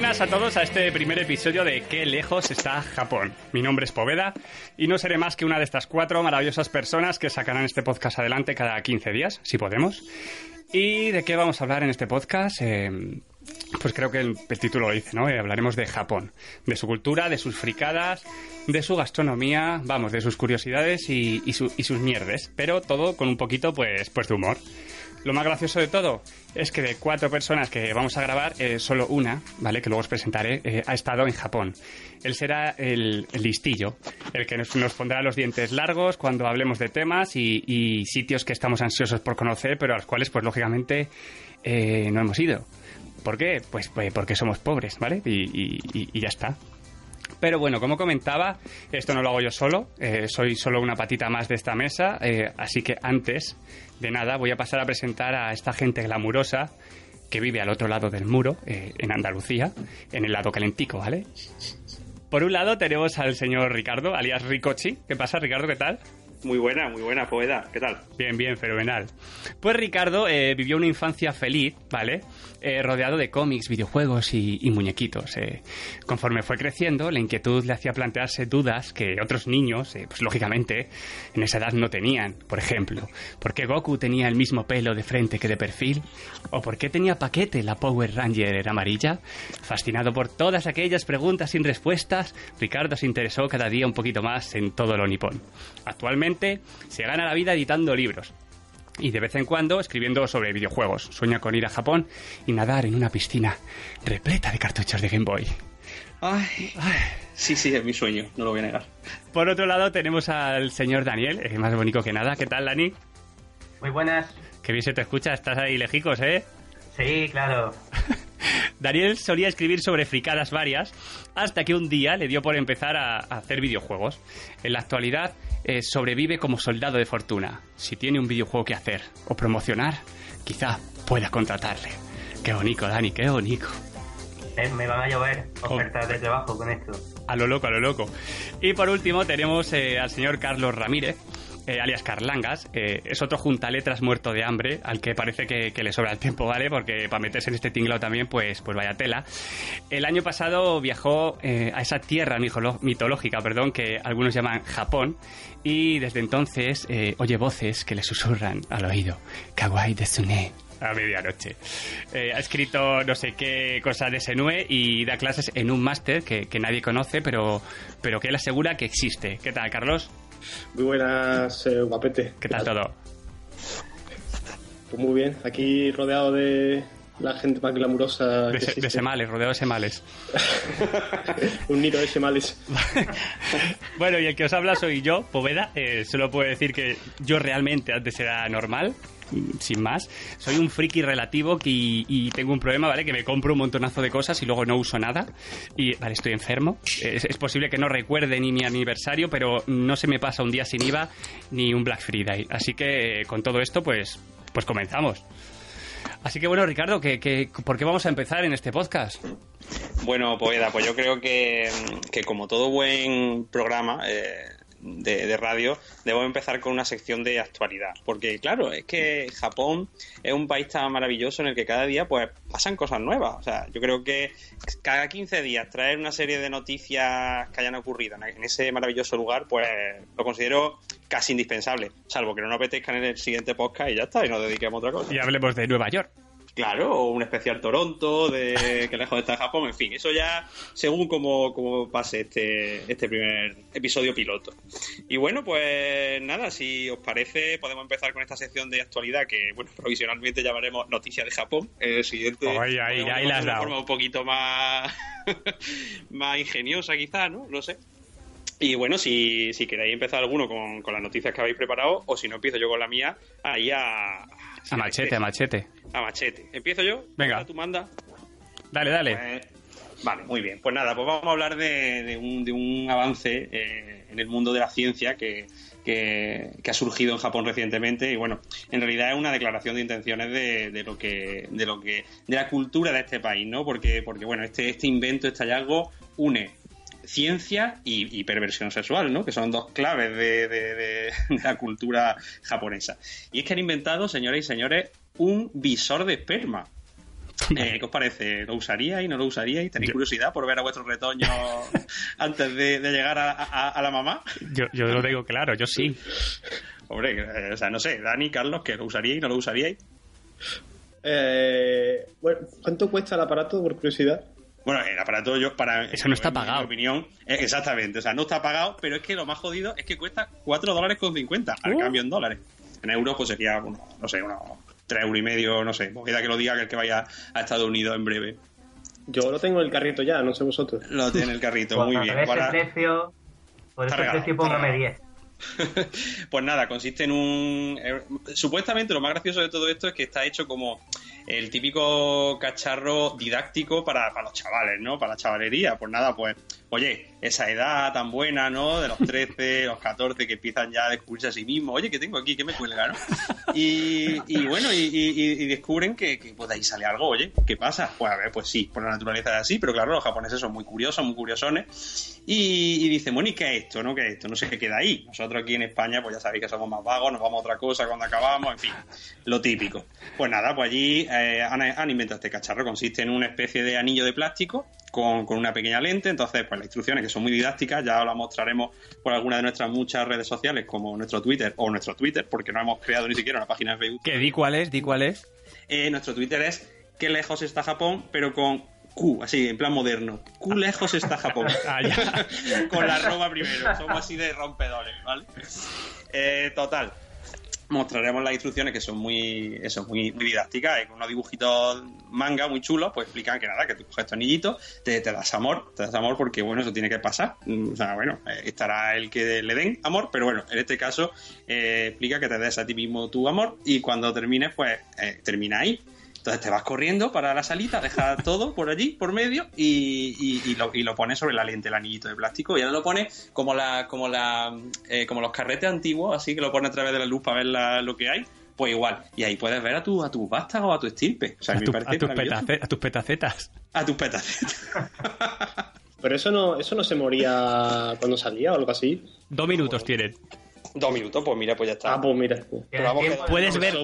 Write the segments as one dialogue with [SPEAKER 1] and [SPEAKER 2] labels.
[SPEAKER 1] buenas a todos a este primer episodio de Qué lejos está Japón. Mi nombre es Poveda y no seré más que una de estas cuatro maravillosas personas que sacarán este podcast adelante cada 15 días, si podemos. ¿Y de qué vamos a hablar en este podcast? Eh, pues creo que el, título lo dice, ¿no? Eh, hablaremos de Japón, de su cultura, de sus fricadas, de su gastronomía, vamos, de sus curiosidades y, y sus mierdes, pero todo con un poquito, pues, pues de humor. Lo más gracioso de todo es que de cuatro personas que vamos a grabar, eh, solo una, ¿vale? Que luego os presentaré, eh, ha estado en Japón. Él será el, listillo, el que nos, pondrá los dientes largos cuando hablemos de temas y, sitios que estamos ansiosos por conocer, pero a los cuales, pues lógicamente, eh, no hemos ido. ¿Por qué? Pues, pues, porque somos pobres, ¿vale? y ya está. Pero bueno, como comentaba, esto no lo hago yo solo, soy solo una patita más de esta mesa, así que antes de nada, voy a pasar a presentar a esta gente glamurosa que vive al otro lado del muro, eh, en Andalucía, en el lado calentico, ¿vale? Por un lado tenemos al señor Ricardo, alias Ricochi. ¿Qué pasa, Ricardo? ¿Qué tal?
[SPEAKER 2] Muy buena, muy buena, Poeda. ¿Qué tal?
[SPEAKER 1] Bien, bien, fenomenal. Pues Ricardo eh, vivió una infancia feliz, ¿vale? Eh, rodeado de cómics, videojuegos y, muñequitos. Eh. Conforme fue creciendo, la inquietud le hacía plantearse dudas que otros niños, pues lógicamente, en esa edad no tenían. Por ejemplo, ¿por qué Goku tenía el mismo pelo de frente que de perfil? ¿O por qué tenía paquete la Power Ranger amarilla? Fascinado por todas aquellas preguntas sin respuestas, Ricardo se interesó cada día un poquito más en todo lo nipón. Actualmente, se gana la vida editando libros y de vez en cuando escribiendo sobre videojuegos. Sueña con ir a Japón y nadar en una piscina repleta de cartuchos de Game Boy.
[SPEAKER 2] Ay, sí, sí, es mi sueño, no lo voy a negar.
[SPEAKER 1] Por otro lado tenemos al señor Daniel, es más bonito que nada. ¿Qué tal, Dani?
[SPEAKER 3] Muy buenas.
[SPEAKER 1] Qué bien se te escucha, estás ahí lejicos, ¿eh?
[SPEAKER 3] Sí, claro.
[SPEAKER 1] Daniel solía escribir sobre fricadas varias hasta que un día le dio por empezar a, hacer videojuegos. En la actualidad eh, sobrevive como soldado de fortuna. Si tiene un videojuego que hacer o promocionar, quizá pueda contratarle. Qué bonito, Dani, qué bonito.
[SPEAKER 3] Eh, me van a llover ofertas de trabajo con esto.
[SPEAKER 1] A lo loco, a lo loco. Y por último tenemos eh, al señor Carlos Ramírez, eh, alias Carlangas, eh, es otro juntaletras muerto de hambre, al que parece que, le sobra el tiempo, ¿vale? Porque para meterse en este tinglado también, pues, pues vaya tela. El año pasado viajó eh, a esa tierra mitológica, perdón, que algunos llaman Japón, y desde entonces oye voces que le susurran al oído. Kawaii Desune, a medianoche. ha escrito no sé qué cosa de Senue y da clases en un máster que, que, nadie conoce, pero, pero que él asegura que existe. ¿Qué tal, Carlos?
[SPEAKER 4] Muy buenas, eh, guapete.
[SPEAKER 1] ¿Qué tal todo?
[SPEAKER 4] Pues muy bien, aquí rodeado de la gente más glamurosa.
[SPEAKER 1] De, semales, rodeado de semales.
[SPEAKER 4] Un nido de semales.
[SPEAKER 1] bueno, y el que os habla soy yo, Poveda. Eh, solo puedo decir que yo realmente antes era normal sin más. Soy un friki relativo y, tengo un problema, ¿vale? Que me compro un montonazo de cosas y luego no uso nada. Y, vale, estoy enfermo. Es, posible que no recuerde ni mi aniversario, pero no se me pasa un día sin IVA ni un Black Friday. Así que con todo esto, pues, pues comenzamos. Así que bueno, Ricardo, ¿qué, por qué vamos a empezar en este podcast?
[SPEAKER 2] Bueno, Poeda, pues yo creo que, que como todo buen programa, eh, de, radio, debo empezar con una sección de actualidad. Porque, claro, es que Japón es un país tan maravilloso en el que cada día pues pasan cosas nuevas. O sea, yo creo que cada 15 días traer una serie de noticias que hayan ocurrido en ese maravilloso lugar, pues lo considero casi indispensable. Salvo que no nos apetezca en el siguiente podcast y ya está, y nos dediquemos a otra cosa.
[SPEAKER 1] Y hablemos de Nueva York.
[SPEAKER 2] Claro, o un especial Toronto, de que lejos está Japón, en fin, eso ya según como, pase este, este primer episodio piloto. Y bueno, pues nada, si os parece, podemos empezar con esta sección de actualidad que, bueno, provisionalmente llamaremos Noticias de Japón. El siguiente.
[SPEAKER 1] ahí, ahí, ahí las
[SPEAKER 2] una forma un poquito más, más ingeniosa, quizá, ¿no? No sé. Y bueno, si, si queréis empezar alguno con, con, las noticias que habéis preparado, o si no empiezo yo con la mía, ahí a,
[SPEAKER 1] a machete, a machete.
[SPEAKER 2] A machete. ¿Empiezo yo?
[SPEAKER 1] Venga.
[SPEAKER 2] ¿Tú manda?
[SPEAKER 1] Dale, dale.
[SPEAKER 2] Pues, vale, muy bien. Pues nada, pues vamos a hablar de, un, de un, avance eh, en el mundo de la ciencia que, que, ha surgido en Japón recientemente y bueno, en realidad es una declaración de intenciones de, de, lo que de lo que de la cultura de este país, ¿no? Porque porque bueno, este este invento, este hallazgo une ciencia y, perversión sexual, ¿no? Que son dos claves de, la cultura japonesa. Y es que han inventado, señores y señores, un visor de esperma. Eh, ¿Qué os parece? ¿Lo usaríais? ¿No lo usaríais? ¿Tenéis curiosidad por ver a vuestro retoño antes de, de llegar a, a- a la mamá?
[SPEAKER 1] Yo, yo lo digo claro, yo sí.
[SPEAKER 2] Hombre, eh, o sea, no sé, Dani, Carlos, ¿que lo usaríais? ¿No lo usaríais?
[SPEAKER 4] Eh, bueno, ¿cuánto cuesta el aparato, por curiosidad?
[SPEAKER 2] Bueno, el aparato yo para...
[SPEAKER 1] Eso no está
[SPEAKER 2] en mi
[SPEAKER 1] pagado.
[SPEAKER 2] opinión, eh, exactamente, o sea, no está pagado, pero es que lo más jodido es que cuesta 4 dólares con 50 al
[SPEAKER 1] Uh.
[SPEAKER 2] cambio en dólares. En euros pues sería, uno, no sé, unos 3 euros y medio, no sé. Queda que lo diga que el que vaya a Estados Unidos en breve.
[SPEAKER 4] Yo lo tengo en el carrito ya, no sé vosotros.
[SPEAKER 2] Lo tiene en el carrito, muy bien. Para-
[SPEAKER 3] el precio, por ese
[SPEAKER 2] regalado,
[SPEAKER 3] precio póngame
[SPEAKER 2] regalado.
[SPEAKER 3] 10.
[SPEAKER 2] pues nada, consiste en un... eh, supuestamente lo más gracioso de todo esto es que está hecho como el típico cacharro didáctico para, para los chavales, ¿no? Para la chavalería. Pues nada, pues, oye, esa edad tan buena, ¿no? De los 13, los 14 que empiezan ya a descubrirse a sí mismos. Oye, ¿qué tengo aquí? ¿Qué me cuelga, no? Y, y bueno, y, y- y descubren que, que pues de ahí sale algo, oye, ¿qué pasa? Pues a ver, pues sí, por la naturaleza es así, pero claro, los japoneses son muy curiosos, muy curiosones. Y, y dicen, bueno, ¿y qué es esto? ¿No? ¿Qué es esto? No sé qué queda ahí. Nosotros aquí en España, pues ya sabéis que somos más vagos, nos vamos a otra cosa cuando acabamos, en fin, lo típico. Pues nada, pues allí eh, han, han inventado este cacharro. Consiste en una especie de anillo de plástico con, con una pequeña lente. Entonces, pues las instrucciones que son muy didácticas, ya las mostraremos por alguna de nuestras muchas redes sociales, como nuestro Twitter o nuestro Twitter, porque no hemos creado ni siquiera una página de Facebook.
[SPEAKER 1] Que di cuál es, di cuál es.
[SPEAKER 2] Eh, nuestro Twitter es qué lejos está Japón, pero con Q, así, en plan moderno. Q lejos está Japón.
[SPEAKER 1] Ah,
[SPEAKER 2] con la arroba primero. Somos así de rompedores, ¿vale? Eh, total. Mostraremos las instrucciones que son muy, eso, muy, didácticas, con unos dibujitos manga muy chulos, pues explican que nada, que tú coges tu anillito, te, te das amor, te das amor porque bueno, eso tiene que pasar. Mm, O sea, bueno, eh, estará el que le den amor, pero bueno, en este caso eh, explica que te des a ti mismo tu amor y cuando termines, pues eh, termina ahí. Entonces te vas corriendo para la salita, dejas todo por allí, por medio, y, y- y lo, y lo pones sobre la lente, el anillito de plástico, y ahora lo pones como la, como la, eh, como los carretes antiguos, así que lo pones a través de la luz para ver la- lo que hay, pues igual. Y ahí puedes ver a tu, a tus vástagos, a tu estirpe. O sea,
[SPEAKER 1] A,
[SPEAKER 2] me
[SPEAKER 1] tu- a tus petace- a tus petacetas.
[SPEAKER 2] A tus petacetas.
[SPEAKER 4] Pero eso no, eso no se moría cuando salía o algo así.
[SPEAKER 1] Dos minutos tienen.
[SPEAKER 2] Dos minutos, pues mira, pues ya está.
[SPEAKER 4] Ah, pues mira.
[SPEAKER 2] Pero vamos,
[SPEAKER 3] Tiempo
[SPEAKER 2] que-
[SPEAKER 1] Puedes ver-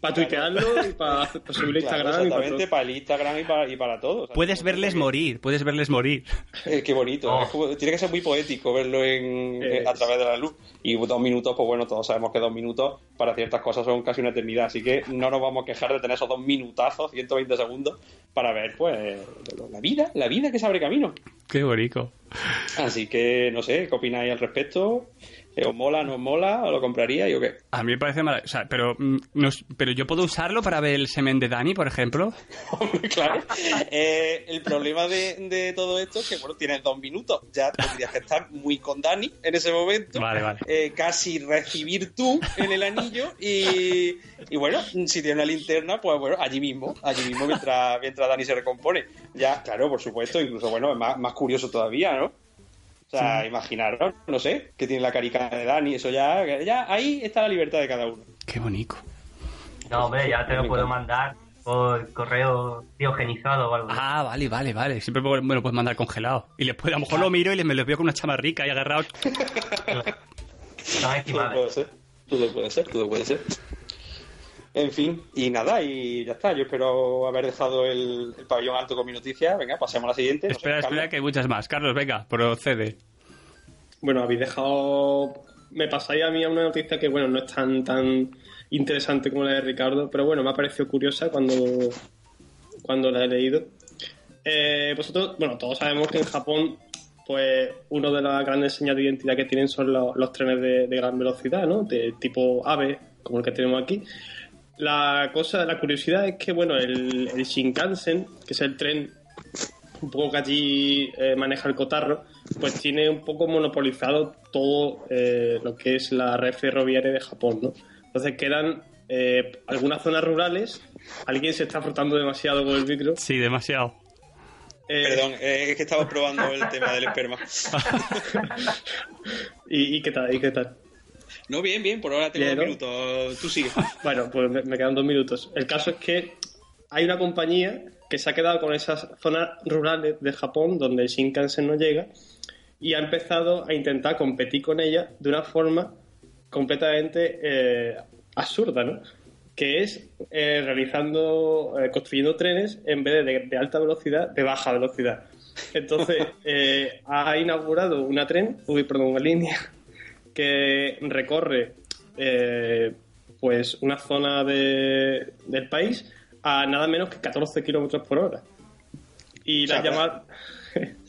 [SPEAKER 4] Para tuitearlo y para subirlo a
[SPEAKER 2] Claro,
[SPEAKER 4] Instagram y para
[SPEAKER 2] exactamente,
[SPEAKER 4] todo.
[SPEAKER 2] para el Instagram y para, y para todo.
[SPEAKER 1] Puedes verles morir, puedes verles morir.
[SPEAKER 2] Eh, qué bonito.
[SPEAKER 3] Oh.
[SPEAKER 2] Como- tiene que ser muy poético verlo en,
[SPEAKER 4] eh,
[SPEAKER 2] a través de la luz. Y dos minutos, pues bueno, todos sabemos que dos minutos para ciertas cosas son casi una eternidad. Así que no nos vamos a quejar de tener esos dos minutazos, 120 segundos, para ver, pues, la vida, la vida que se abre camino.
[SPEAKER 1] Qué bonito.
[SPEAKER 2] Así que, no sé, ¿qué opináis al respecto? Eh, ¿Os mola, no os mola? ¿O lo compraríais o qué?
[SPEAKER 1] A mí me parece maravilloso. O sea, pero, mm, pero yo puedo usarlo para ver el semen de Dani, por ejemplo.
[SPEAKER 2] Hombre, claro. Eh, el problema de, de todo esto es que, bueno, tienes dos minutos. Ya tendrías que estar muy con Dani en ese momento.
[SPEAKER 1] Vale, vale.
[SPEAKER 2] Eh, casi recibir tú en el anillo y, y bueno, si tiene una linterna, pues bueno, allí mismo, allí mismo mientras, mientras Dani se recompone. Ya, claro, por supuesto, incluso, bueno, es más, más curioso todavía, ¿no? O sea, imaginaros, no sé, que tiene la carica de Dani, eso ya, ya, ahí está la libertad de cada uno.
[SPEAKER 1] Qué bonito.
[SPEAKER 3] No, hombre, ya te lo puedo mandar por correo diogenizado o algo. así.
[SPEAKER 1] Ah, vale, vale, vale. Siempre me lo puedes mandar congelado. Y después a lo mejor lo miro y me lo veo con una chamarrica y agarrado.
[SPEAKER 3] Son
[SPEAKER 2] Todo
[SPEAKER 3] estimables.
[SPEAKER 2] puede ser, todo puede ser, todo puede ser. En fin, y nada, y ya está. Yo espero haber dejado el, el pabellón alto con mi noticia. Venga, pasemos a la siguiente. No sé,
[SPEAKER 1] espera, espera, que hay muchas más. Carlos, venga, procede.
[SPEAKER 4] Bueno, habéis dejado. Me pasáis a mí a una noticia que, bueno, no es tan tan interesante como la de Ricardo, pero bueno, me ha parecido curiosa cuando, cuando la he leído. Eh, vosotros, bueno, todos sabemos que en Japón, pues, uno de las grandes señas de identidad que tienen son los, los trenes de, de gran velocidad, ¿no? De tipo AVE, como el que tenemos aquí. La cosa, la curiosidad es que, bueno, el, el Shinkansen, que es el tren un poco que allí eh, maneja el cotarro, pues tiene un poco monopolizado todo eh, lo que es la red ferroviaria de Japón, ¿no? Entonces quedan eh, algunas zonas rurales. Alguien se está frotando demasiado con el micro.
[SPEAKER 1] Sí, demasiado.
[SPEAKER 4] Eh,
[SPEAKER 2] Perdón, eh, es que estaba probando el tema del esperma.
[SPEAKER 4] ¿y, y qué tal? ¿Y qué tal?
[SPEAKER 2] No, bien, bien, por ahora tengo
[SPEAKER 4] Bien,
[SPEAKER 2] dos
[SPEAKER 4] ¿no?
[SPEAKER 2] minutos. Tú sigue.
[SPEAKER 4] Bueno, pues me, me quedan dos minutos. El caso es que hay una compañía que se ha quedado con esas zonas rurales de Japón donde el Shinkansen no llega y ha empezado a intentar competir con ella de una forma completamente eh, absurda, ¿no? que es eh, realizando, eh, construyendo trenes en vez de, de alta velocidad, de baja velocidad. Entonces, eh, ha inaugurado una tren, uy, perdón, una línea que recorre eh, pues una zona de- del país a nada menos que 14 kilómetros por hora. Y la
[SPEAKER 2] O sea,
[SPEAKER 4] llama...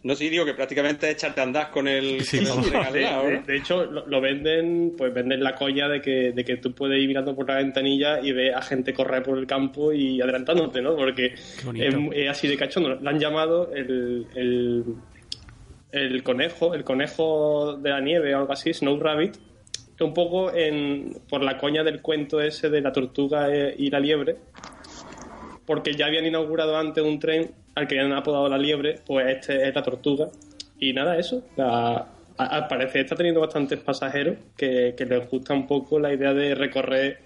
[SPEAKER 2] No sé, digo que prácticamente es echarte a andar con el,
[SPEAKER 1] Sí,
[SPEAKER 2] con
[SPEAKER 1] sí,
[SPEAKER 2] el
[SPEAKER 1] sí.
[SPEAKER 4] De, hecho, lo, lo venden, pues venden la coña de que, de que tú puedes ir mirando por la ventanilla y ver a gente correr por el campo y adelantándote, ¿no? Porque es, es así de cachondo. Le han llamado el, el, el conejo, el conejo de la nieve o algo así, Snow Rabbit, un poco en, por la coña del cuento ese de la tortuga eh, y la liebre, porque ya habían inaugurado antes un tren al que habían apodado la liebre, pues este es la tortuga. Y nada, eso. La- a- al parecer está teniendo bastantes pasajeros que, que les gusta un poco la idea de recorrer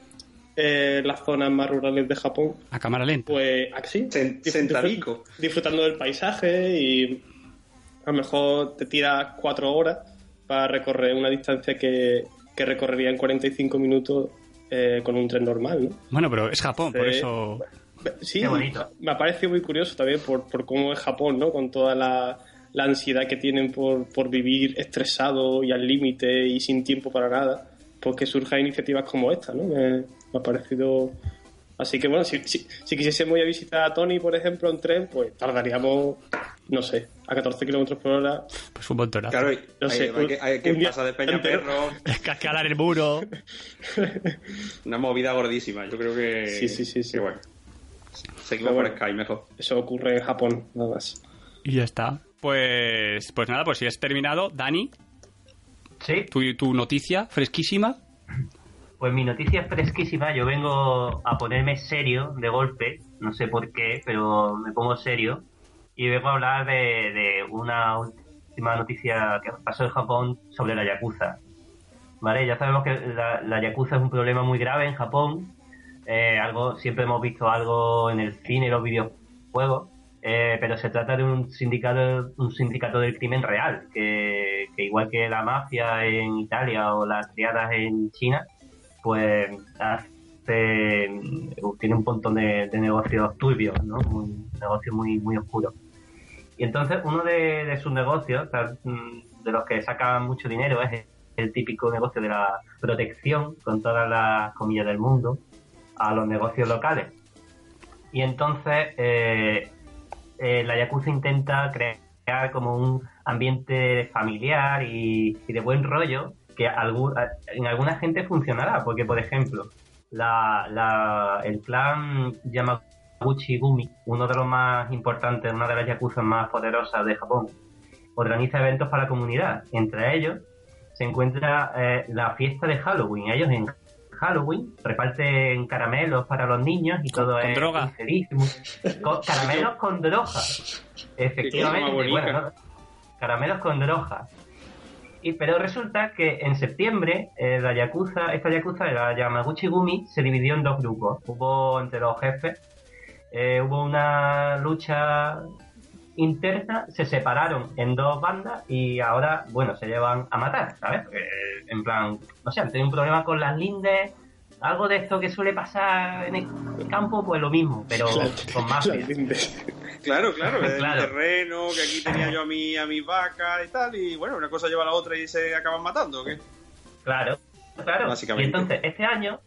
[SPEAKER 4] eh, las zonas más rurales de Japón.
[SPEAKER 1] A cámara lenta.
[SPEAKER 4] Pues así,
[SPEAKER 2] Sen-
[SPEAKER 4] disfr-
[SPEAKER 2] sentadico.
[SPEAKER 4] disfrutando del paisaje y a lo mejor te tiras cuatro horas para recorrer una distancia que, que recorrería en 45 minutos eh, con un tren normal, ¿no?
[SPEAKER 1] Bueno, pero es Japón, por eso...
[SPEAKER 4] Sí,
[SPEAKER 3] Qué bonito.
[SPEAKER 4] me ha parecido muy curioso también por, por cómo es Japón, ¿no? Con toda la, la ansiedad que tienen por, por vivir estresado y al límite y sin tiempo para nada, pues que surjan iniciativas como esta, ¿no? Me, me ha parecido... Así que bueno, si, si, si quisiésemos ir a visitar a Tony, por ejemplo, en tren, pues tardaríamos, no sé, a 14 kilómetros por hora.
[SPEAKER 1] Pues un montonazo.
[SPEAKER 2] Claro, y-
[SPEAKER 4] No
[SPEAKER 2] hay,
[SPEAKER 4] sé,
[SPEAKER 2] hay que, hay pasar de Peña
[SPEAKER 4] entero.
[SPEAKER 2] Perro,
[SPEAKER 1] Escalar el muro.
[SPEAKER 2] una movida gordísima. Yo creo que.
[SPEAKER 4] Sí, sí, sí, sí.
[SPEAKER 2] que bueno. Seguimos
[SPEAKER 4] Pero
[SPEAKER 2] por
[SPEAKER 4] bueno.
[SPEAKER 2] Sky mejor.
[SPEAKER 4] Eso ocurre en Japón, nada más.
[SPEAKER 1] Y ya está. Pues, pues nada, pues si has terminado, Dani,
[SPEAKER 3] Sí,
[SPEAKER 1] tu, tu noticia fresquísima.
[SPEAKER 3] Pues mi noticia es fresquísima. Yo vengo a ponerme serio de golpe, no sé por qué, pero me pongo serio. Y vengo a hablar de, una última noticia que pasó en Japón sobre la Yakuza. ¿Vale? Ya sabemos que la, la Yakuza es un problema muy grave en Japón. Eh, algo Siempre hemos visto algo en el cine los videojuegos. eh, pero se trata de un sindicato, un sindicato del crimen real, que, que igual que la mafia en Italia o las triadas en China, pues tiene un montón de, negocios turbios, ¿no? Un negocio muy, muy oscuro. Y entonces uno de, sus negocios, mm, de los que sacan mucho dinero, es el, típico negocio de la protección, con todas las comillas del mundo, a los negocios locales. Y entonces eh, eh, la Yakuza intenta crear como un ambiente familiar y de buen rollo que algún- en alguna gente funcionará, porque por ejemplo, la, la- el clan Yamaguchi Gumi, uno de los más importantes, una de las Yakuza más poderosas de Japón, organiza eventos para la comunidad. Entre ellos se encuentra eh, la fiesta de Halloween. Ellos en Halloween reparten caramelos para los niños y todo
[SPEAKER 1] con
[SPEAKER 3] es
[SPEAKER 1] droga.
[SPEAKER 3] con- caramelos con droga. Efectivamente, caramelos con droga. Y, pero resulta que en septiembre eh, la Yakuza, esta Yakuza, la Yamaguchi Gumi, se dividió en dos grupos. Hubo entre los jefes, eh, hubo una lucha interna, se separaron en dos bandas y ahora, bueno, se llevan a matar, ¿sabes? Porque, en plan, no sé, han tenido un problema con las lindes, algo de esto que suele pasar en el campo, pues lo mismo, pero con mafia.
[SPEAKER 2] Claro, claro, el
[SPEAKER 3] Claro.
[SPEAKER 2] terreno, que aquí tenía yo a mi, a mis vacas y tal, y bueno, una cosa lleva a la otra y se acaban matando, ¿o qué?
[SPEAKER 3] Claro, claro.
[SPEAKER 2] Básicamente.
[SPEAKER 3] Y entonces, este año,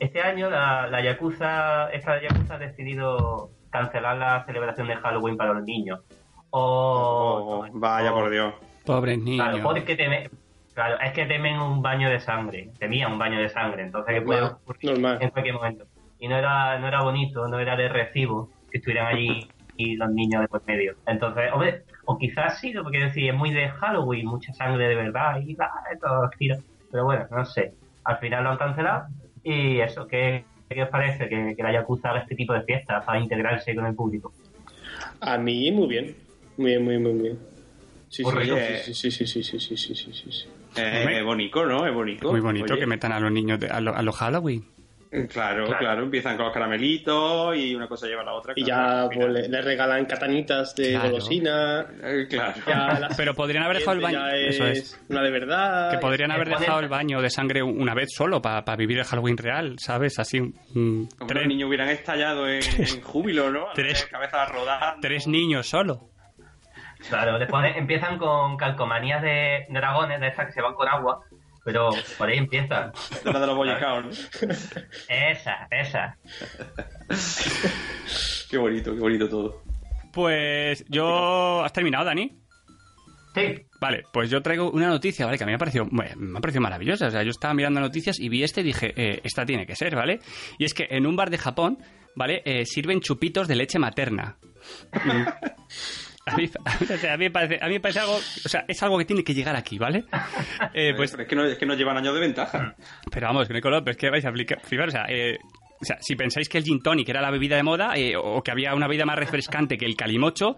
[SPEAKER 3] este año la, la Yakuza, esta Yakuza ha decidido cancelar la celebración de Halloween para los niños. O,
[SPEAKER 2] Oh, vaya
[SPEAKER 3] o-
[SPEAKER 2] por Dios.
[SPEAKER 1] Pobres niños.
[SPEAKER 3] Claro, porque teme, claro, es que temen un baño de sangre, temían un baño de sangre, entonces que puede ocurrir
[SPEAKER 4] normal.
[SPEAKER 3] en cualquier momento. Y no era, no era bonito, no era de recibo que estuvieran allí y los niños de por medio. Entonces, hombre, o quizás sí, porque decir, es muy de Halloween, mucha sangre de verdad y va, todo tira. Pero bueno, no sé. Al final lo han cancelado y eso, ¿qué, qué os parece que, que la Yakuza haga este tipo de fiestas para integrarse con el público?
[SPEAKER 4] A mí muy bien. Muy bien, muy bien, muy bien. Sí, sí, sí, sí, sí, sí, sí, sí, sí, sí.
[SPEAKER 2] Eh, es bonito, ¿no? Es bonito.
[SPEAKER 1] Muy bonito
[SPEAKER 2] Oye.
[SPEAKER 1] que metan a los niños de- a, lo, a los Halloween.
[SPEAKER 2] Claro, claro, empiezan con los caramelitos y una cosa lleva a la otra.
[SPEAKER 4] Y
[SPEAKER 2] claro.
[SPEAKER 4] ya pues, le, le regalan catanitas de
[SPEAKER 1] Claro.
[SPEAKER 4] golosina.
[SPEAKER 2] Eh, claro.
[SPEAKER 4] la
[SPEAKER 1] Pero podrían haber dejado el baño.
[SPEAKER 4] es
[SPEAKER 1] Eso es.
[SPEAKER 4] Una de verdad.
[SPEAKER 1] Que podrían haber dejado el baño de sangre una vez solo para vivir el Halloween real, ¿sabes? Así, mm,
[SPEAKER 2] Como
[SPEAKER 1] tres,
[SPEAKER 2] los niños hubieran estallado en, en júbilo, ¿no?
[SPEAKER 1] Tres-
[SPEAKER 2] cabezas rodadas.
[SPEAKER 1] tres niños solo.
[SPEAKER 3] Claro, empiezan con calcomanías de dragones, de esas que se van con agua, pero por ahí empiezan.
[SPEAKER 2] La de los bollicaos, ¿no?
[SPEAKER 3] Esa, esa.
[SPEAKER 2] Qué bonito, qué bonito todo.
[SPEAKER 1] Pues yo... ¿Has terminado, Dani?
[SPEAKER 3] Sí,
[SPEAKER 1] Vale, pues yo traigo una noticia, ¿vale? Que a mí me ha parecido, bueno, me ha parecido maravillosa. O sea, yo estaba mirando noticias y vi este y dije, eh, esta tiene que ser, ¿vale? Y es que en un bar de Japón, ¿vale? Eh, sirven chupitos de leche materna. Mm. A mí, o sea, a mí me parece, a mí me parece algo, o sea, es algo que tiene que llegar aquí, ¿vale? Eh, pues,
[SPEAKER 2] Pero es que, no, es que nos llevan años de ventaja.
[SPEAKER 1] pero vamos, no color, pero es que vais a aplicar, o sea, eh, o sea, si pensáis que el gin tonic era la bebida de moda eh, o que había una bebida más refrescante que el calimocho,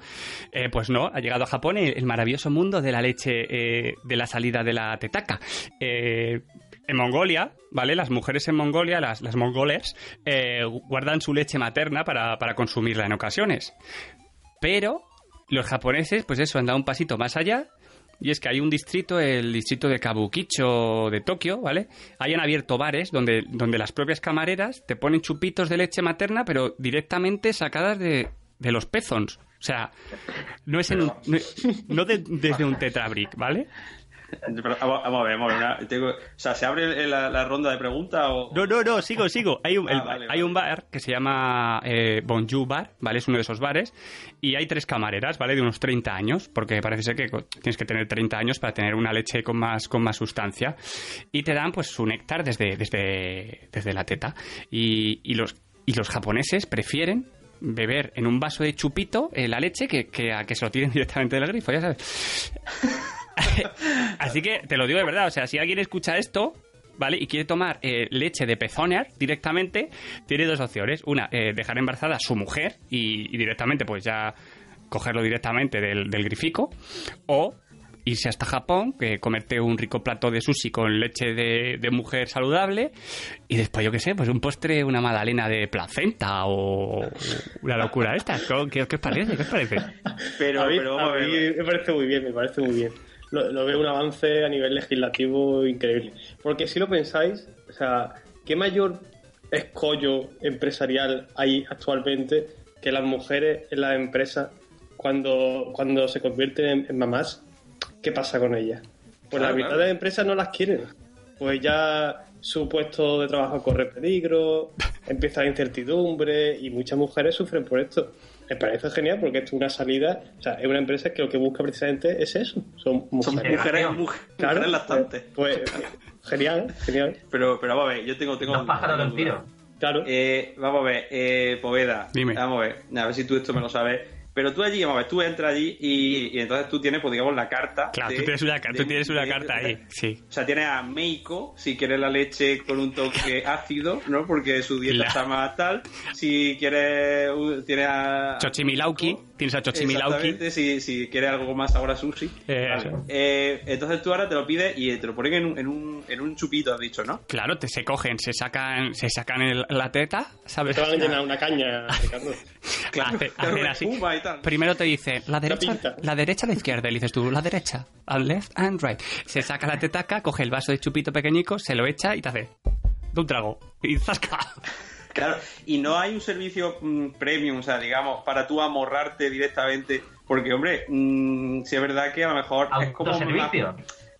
[SPEAKER 1] eh, pues no, ha llegado a Japón el, el maravilloso mundo de la leche eh, de la salida de la tetaca. En Mongolia, ¿vale? Las mujeres en Mongolia, las, las mongoles, guardan su leche materna para, para consumirla en ocasiones. Pero los japoneses, pues eso, han dado un pasito más allá. Y es que hay un distrito, el distrito de Kabukicho de Tokio, ¿vale? Ahí han abierto bares donde, donde las propias camareras te ponen chupitos de leche materna, pero directamente sacadas de, de los pezons. O sea, no es en no de- desde un tetrabric, ¿vale?
[SPEAKER 2] Pero, vamos, vamos a ver, vamos a ver. una- tengo- o sea, ¿se abre la, la ronda de preguntas o...?
[SPEAKER 1] No, no, no, sigo, sigo. Hay un,
[SPEAKER 2] Ah,
[SPEAKER 1] el-
[SPEAKER 2] vale,
[SPEAKER 1] hay
[SPEAKER 2] vale.
[SPEAKER 1] un bar que se llama eh, Bonju Bar, ¿vale? Es uno de esos bares. Y hay tres camareras, ¿vale? De unos 30 años, porque parece ser que tienes que tener 30 años para tener una leche con más, con más sustancia. Y te dan, pues, su néctar desde, desde, desde la teta. Y, y los, y los japoneses prefieren beber en un vaso de chupito eh, la leche que, que a que se lo tiren directamente del grifo, ya sabes. Así que te lo digo de verdad, o sea, si alguien escucha esto, ¿vale? Y quiere tomar eh, leche de pezoner directamente, tiene dos opciones. Una, eh, dejar embarazada a su mujer y, y directamente, pues ya cogerlo directamente del, del grifico. O irse hasta Japón, que comerte un rico plato de sushi con leche de, de mujer saludable y después, yo qué sé, pues un postre, una magdalena de placenta o una locura esta. ¿Qué, qué os parece? ¿Qué os parece?
[SPEAKER 2] Pero,
[SPEAKER 4] a mí,
[SPEAKER 2] pero vamos a
[SPEAKER 4] a mí
[SPEAKER 2] ver.
[SPEAKER 4] me parece muy bien, me parece muy bien. Lo, lo veo un avance a nivel legislativo increíble. Porque si lo pensáis, o sea, ¿qué mayor escollo empresarial hay actualmente que las mujeres en las empresas cuando, cuando se convierten en, en mamás? ¿Qué pasa con ellas? Pues la mitad
[SPEAKER 2] claro.
[SPEAKER 4] de las empresas no las quieren. Pues ya su puesto de trabajo corre peligro, empieza la incertidumbre y muchas mujeres sufren por esto. Me parece genial porque esto es una salida, o sea, es una empresa que lo que busca precisamente es eso. Son
[SPEAKER 2] Son
[SPEAKER 4] mujeres.
[SPEAKER 2] mujeres, mujeres,
[SPEAKER 4] Claro,
[SPEAKER 2] mujeres lactantes.
[SPEAKER 4] Pues, pues, genial, genial.
[SPEAKER 2] Pero, pero vamos a ver, yo tengo... tengo
[SPEAKER 3] dos pájaros de un
[SPEAKER 2] tengo
[SPEAKER 3] tiro.
[SPEAKER 4] Claro.
[SPEAKER 2] Eh, vamos a ver, eh, Poveda.
[SPEAKER 1] Dime.
[SPEAKER 2] Vamos a ver, a ver si tú esto me lo sabes. Pero tú allí, vamos a ver, tú entras allí y, y entonces tú tienes, pues digamos, la carta.
[SPEAKER 1] Claro,
[SPEAKER 2] de-
[SPEAKER 1] tú tienes una, tú tienes una
[SPEAKER 2] de-
[SPEAKER 1] carta ahí, sí.
[SPEAKER 2] O sea, tienes a Meiko, si quieres la leche con un toque ácido, ¿no? Porque su dieta
[SPEAKER 1] La-
[SPEAKER 2] está más tal. Si quieres, tienes a...
[SPEAKER 1] Chochimilauki, tienes a Chochimilauki.
[SPEAKER 2] Si, si quieres algo más sabor a sushi.
[SPEAKER 1] Eh,
[SPEAKER 2] Vale. Eh, entonces tú ahora te lo pides y te lo ponen en un, en un, en un chupito, has dicho, ¿no?
[SPEAKER 1] Claro, te, se cogen, se sacan, se sacan el- la teta, ¿sabes?
[SPEAKER 4] Te van a llenar una caña, Ricardo.
[SPEAKER 2] Claro,
[SPEAKER 1] hacen así.
[SPEAKER 2] y tal.
[SPEAKER 1] Primero te dice la derecha, la derecha o la izquierda, y le dices tú la derecha, al left and right. Se saca la tetaca, coge el vaso de chupito pequeñico, se lo echa y te hace de un trago y zasca.
[SPEAKER 2] Claro, y no hay un servicio mm, premium, o sea, digamos, para tú amorrarte directamente. Porque, hombre, mm, si es verdad que a lo mejor es como. Más-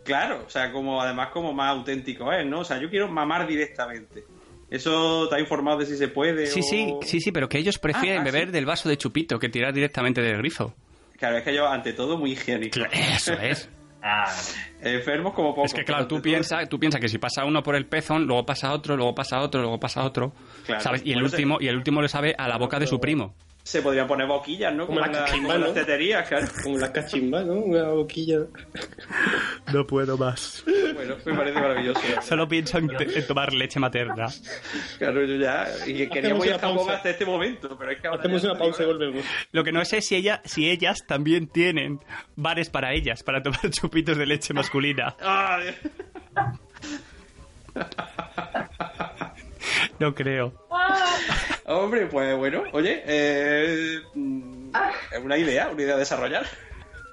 [SPEAKER 2] Claro, o sea, como además como más auténtico es, ¿no? O sea, yo quiero mamar directamente. ¿Eso te ha informado de si se puede?
[SPEAKER 1] Sí,
[SPEAKER 2] o-
[SPEAKER 1] sí, sí, sí, pero que ellos prefieren
[SPEAKER 2] Ah, ah,
[SPEAKER 1] beber
[SPEAKER 2] sí.
[SPEAKER 1] del vaso de chupito que tirar directamente del grifo.
[SPEAKER 2] Claro, es que yo, ante todo, muy higiénico.
[SPEAKER 1] Eso es.
[SPEAKER 3] Ah,
[SPEAKER 2] Enfermos como poco.
[SPEAKER 1] Es que claro, tú piensas tú piensa que si pasa uno por el pezón, luego pasa otro, luego pasa otro, luego pasa otro,
[SPEAKER 2] Claro.
[SPEAKER 1] ¿sabes? Y el último y el último le sabe a la boca de su primo.
[SPEAKER 2] Se podrían poner boquillas, ¿no?
[SPEAKER 4] Como
[SPEAKER 2] Como,
[SPEAKER 4] la
[SPEAKER 2] en la-
[SPEAKER 4] cachimba,
[SPEAKER 2] como las
[SPEAKER 4] ¿no?
[SPEAKER 2] teterías, claro.
[SPEAKER 4] Como las cachimbas, ¿no? Una boquilla.
[SPEAKER 1] No puedo más.
[SPEAKER 2] Bueno, me parece maravilloso.
[SPEAKER 1] Solo pienso en, en tomar leche materna.
[SPEAKER 2] Claro, yo ya. Y queríamos ir a hasta este momento, pero es que ahora
[SPEAKER 4] Hacemos una pausa y volvemos.
[SPEAKER 1] Lo que no sé es si, ella, si ellas también tienen bares para ellas, para tomar chupitos de leche masculina.
[SPEAKER 2] Ah,
[SPEAKER 1] No creo.
[SPEAKER 2] Hombre, pues bueno, oye, eh, mm, es una idea, una idea a desarrollar.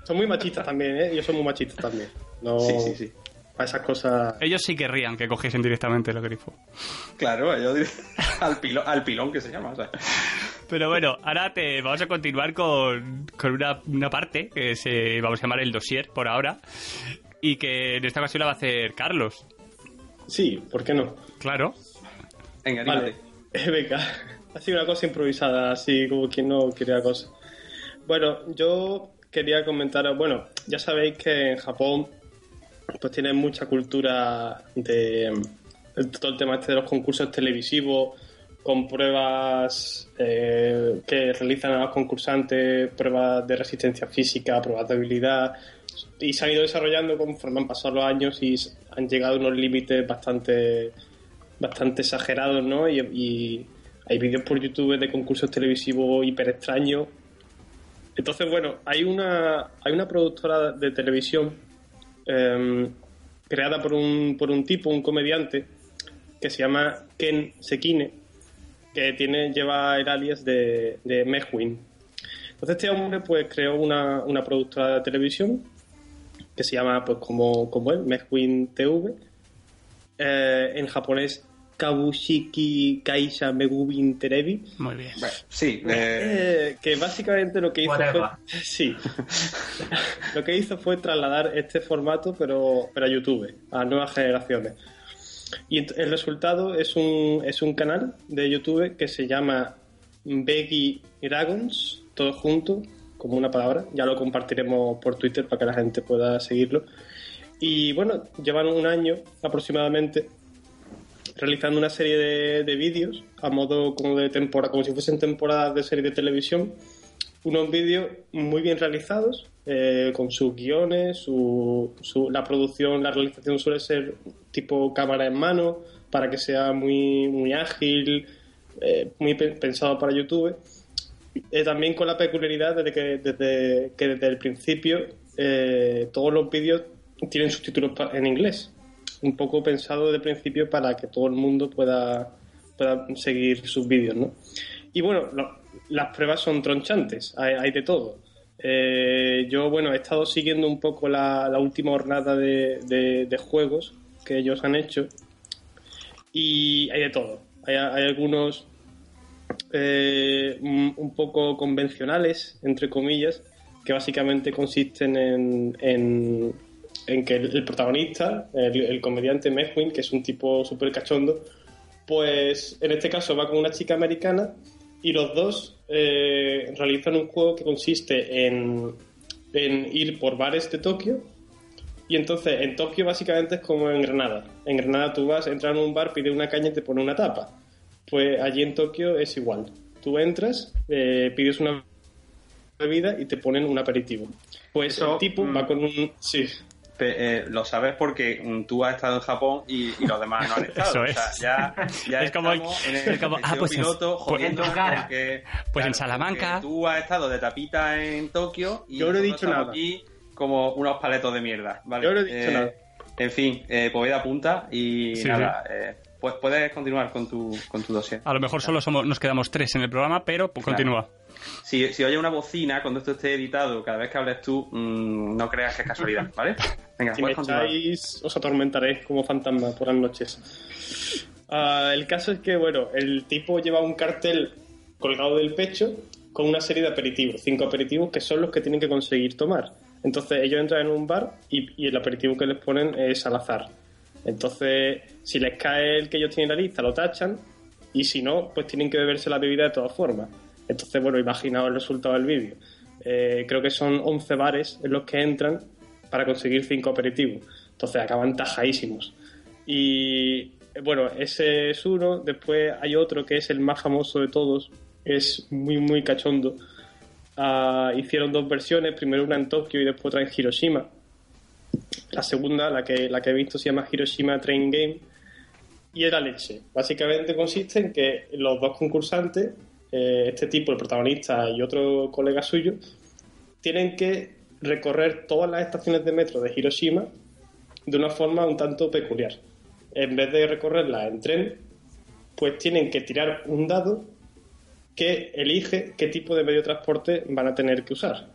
[SPEAKER 4] Son muy machistas también, ¿eh? Yo soy muy machista también. No,
[SPEAKER 2] Sí, sí, sí.
[SPEAKER 4] Para esas cosas...
[SPEAKER 1] Ellos sí querrían que cogiesen directamente el grifo.
[SPEAKER 2] Claro, yo diré al, pilón, al pilón que se llama. o sea.
[SPEAKER 1] Pero bueno, ahora te vamos a continuar con, con una, una parte que se vamos a llamar el dossier por ahora y que en esta ocasión la va a hacer Carlos.
[SPEAKER 4] Sí, ¿por qué no?
[SPEAKER 1] Claro.
[SPEAKER 2] Venga,
[SPEAKER 4] Vale, venga, ha sido una cosa improvisada, así como quien no quería cosa. Bueno, yo quería comentaros, bueno, ya sabéis que en Japón pues tienen mucha cultura de todo el tema este de los concursos televisivos con pruebas eh, que realizan a los concursantes, pruebas de resistencia física, pruebas de habilidad y se han ido desarrollando conforme han pasado los años y han llegado a unos límites bastante bastante exagerados, ¿no? Y hay vídeos por YouTube de concursos televisivos hiper extraños. Entonces, bueno, hay una, hay una productora de televisión em, creada por un, por un tipo, un comediante, que se llama Ken Sekine, que tiene, lleva el alias de, de Mehwin. Entonces este hombre pues creó una, una productora de televisión que se llama pues como, como él, Mehwin TV, eh, en japonés Kabushiki Kaisha Megubin Terebi,
[SPEAKER 1] Muy bien.
[SPEAKER 2] Bueno, sí, eh,
[SPEAKER 4] eh, que básicamente lo que hizo
[SPEAKER 3] Whatever.
[SPEAKER 4] fue sí. Lo que hizo fue trasladar este formato pero, pero a YouTube a nuevas generaciones. Y el resultado es un, es un canal de YouTube que se llama Beggy Dragons todo junto como una palabra. Ya lo compartiremos por Twitter para que la gente pueda seguirlo. Y bueno llevan un año aproximadamente realizando una serie de, de vídeos a modo como de temporada, como si fuesen temporadas de serie de televisión, unos vídeos muy bien realizados, eh, con sus guiones, su, la producción, la realización suele ser tipo cámara en mano, para que sea muy, muy ágil, eh, muy pe- pensado para YouTube. Eh, también con la peculiaridad de que desde, que desde el principio eh, todos los vídeos tienen subtítulos en inglés un poco pensado de principio para que todo el mundo pueda, pueda seguir sus vídeos, ¿no? Y bueno, las pruebas son tronchantes, hay, de todo. Eh, yo, bueno, he estado siguiendo un poco la, última jornada de, juegos que ellos han hecho y hay de todo. Hay, hay algunos eh, un un poco convencionales, entre comillas, que básicamente consisten en, en, en que el, el protagonista, el, el comediante Mehwin, que es un tipo súper cachondo, pues en este caso va con una chica americana y los dos eh, realizan un juego que consiste en, en ir por bares de Tokio y entonces en Tokio básicamente es como en Granada. En Granada tú vas, entras en un bar, pides una caña y te pone una tapa. Pues allí en Tokio es igual. Tú entras, eh, pides una bebida y te ponen un aperitivo. Pues
[SPEAKER 2] Eso,
[SPEAKER 4] el tipo
[SPEAKER 2] mm.
[SPEAKER 4] va con un... Sí,
[SPEAKER 2] eh, lo sabes porque mm, tú has estado en Japón y, y los demás no han estado.
[SPEAKER 1] Eso
[SPEAKER 2] O sea, ya, ya
[SPEAKER 1] Es como-
[SPEAKER 2] estamos en el
[SPEAKER 1] es como, ah, pues en-
[SPEAKER 2] piloto
[SPEAKER 1] pues-
[SPEAKER 3] En
[SPEAKER 2] porque-
[SPEAKER 1] Pues en Salamanca.
[SPEAKER 2] Tú has estado de tapita en Tokio y
[SPEAKER 4] Yo no he
[SPEAKER 2] nosotros
[SPEAKER 4] dicho
[SPEAKER 2] estamos
[SPEAKER 4] nada.
[SPEAKER 2] aquí como unos paletos de mierda. ¿vale?
[SPEAKER 4] Yo no he dicho
[SPEAKER 2] Eh,
[SPEAKER 4] nada.
[SPEAKER 2] En fin, eh, Poveda apunta y
[SPEAKER 1] Sí,
[SPEAKER 2] nada, eh, pues puedes continuar con tu, con tu dossier.
[SPEAKER 1] A lo mejor solo somos, nos quedamos tres en el programa, pero pues,
[SPEAKER 2] Claro.
[SPEAKER 1] continúa.
[SPEAKER 2] Si, si oye una bocina cuando esto esté editado, cada vez que hables tú, mm, no creas que es casualidad, ¿vale? Venga,
[SPEAKER 4] Si me echáis, os atormentaré como fantasma por las noches. Ah, el caso es que, bueno, el tipo lleva un cartel colgado del pecho con una serie de aperitivos, cinco aperitivos que son los que tienen que conseguir tomar. Entonces ellos entran en un bar y, y el aperitivo que les ponen es al azar. Entonces, si les cae el que ellos tienen en la lista, lo tachan y si no, pues tienen que beberse la bebida de todas formas. Entonces, bueno, imaginaos el resultado del vídeo. Eh, creo que son 11 bares en los que entran para conseguir 5 aperitivos. Entonces acaban tajadísimos. Y bueno, ese es uno. Después hay otro que es el más famoso de todos. Es muy, muy cachondo. Ah, hicieron dos versiones, primero una en Tokio y después otra en Hiroshima. La segunda, la que, la que he visto, se llama Hiroshima Train Game y es la leche. Básicamente consiste en que los dos concursantes, eh, este tipo, el protagonista y otro colega suyo, tienen que recorrer todas las estaciones de metro de Hiroshima de una forma un tanto peculiar. En vez de recorrerlas en tren, pues tienen que tirar un dado que elige qué tipo de medio de transporte van a tener que usar.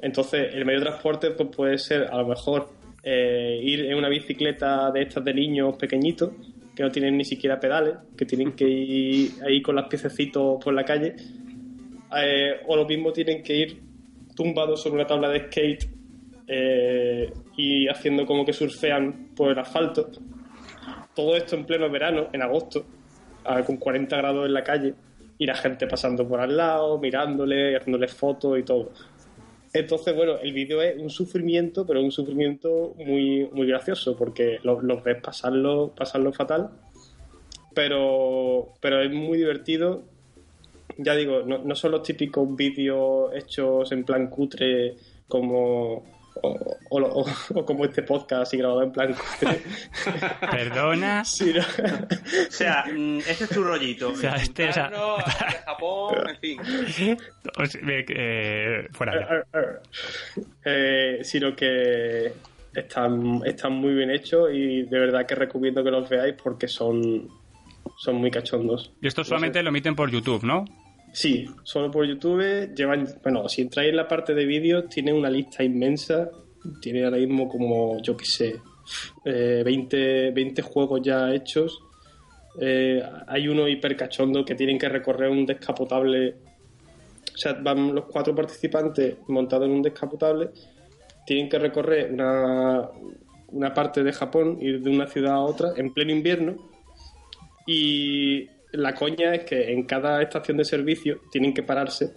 [SPEAKER 4] Entonces, el medio de transporte pues, puede ser a lo mejor eh, ir en una bicicleta de estas de niños pequeñitos que no tienen ni siquiera pedales, que tienen que ir ahí con las piececitos por la calle, eh, o lo mismo tienen que ir tumbados sobre una tabla de skate eh, y haciendo como que surfean por el asfalto. Todo esto en pleno verano, en agosto, con 40 grados en la calle, y la gente pasando por al lado, mirándole, haciéndole fotos y todo. Entonces, bueno, el vídeo es un sufrimiento, pero un sufrimiento muy, muy gracioso, porque los, ves pasarlo, pasarlo fatal, pero, pero es muy divertido. Ya digo, no, no son los típicos vídeos hechos en plan cutre como, o, como este podcast así grabado en plan
[SPEAKER 1] Perdona.
[SPEAKER 2] o sea, mm, este es tu rollito. O sea, este, o sea... de Japón, en fin.
[SPEAKER 1] Eh, fuera.
[SPEAKER 4] Eh, sino que están, están muy bien hechos y de verdad que recomiendo que los veáis porque son, son muy cachondos.
[SPEAKER 1] Y esto solamente lo emiten por YouTube, ¿no?
[SPEAKER 4] Sí, solo por YouTube. Llevan, bueno, si entráis en la parte de vídeos, tiene una lista inmensa. Tiene ahora mismo como, yo qué sé, 20, eh, juegos ya hechos. Eh, hay uno hiper cachondo que tienen que recorrer un descapotable. O sea, van los cuatro participantes montados en un descapotable. Tienen que recorrer una, una parte de Japón, ir de una ciudad a otra en pleno invierno. Y la coña es que en cada estación de servicio tienen que pararse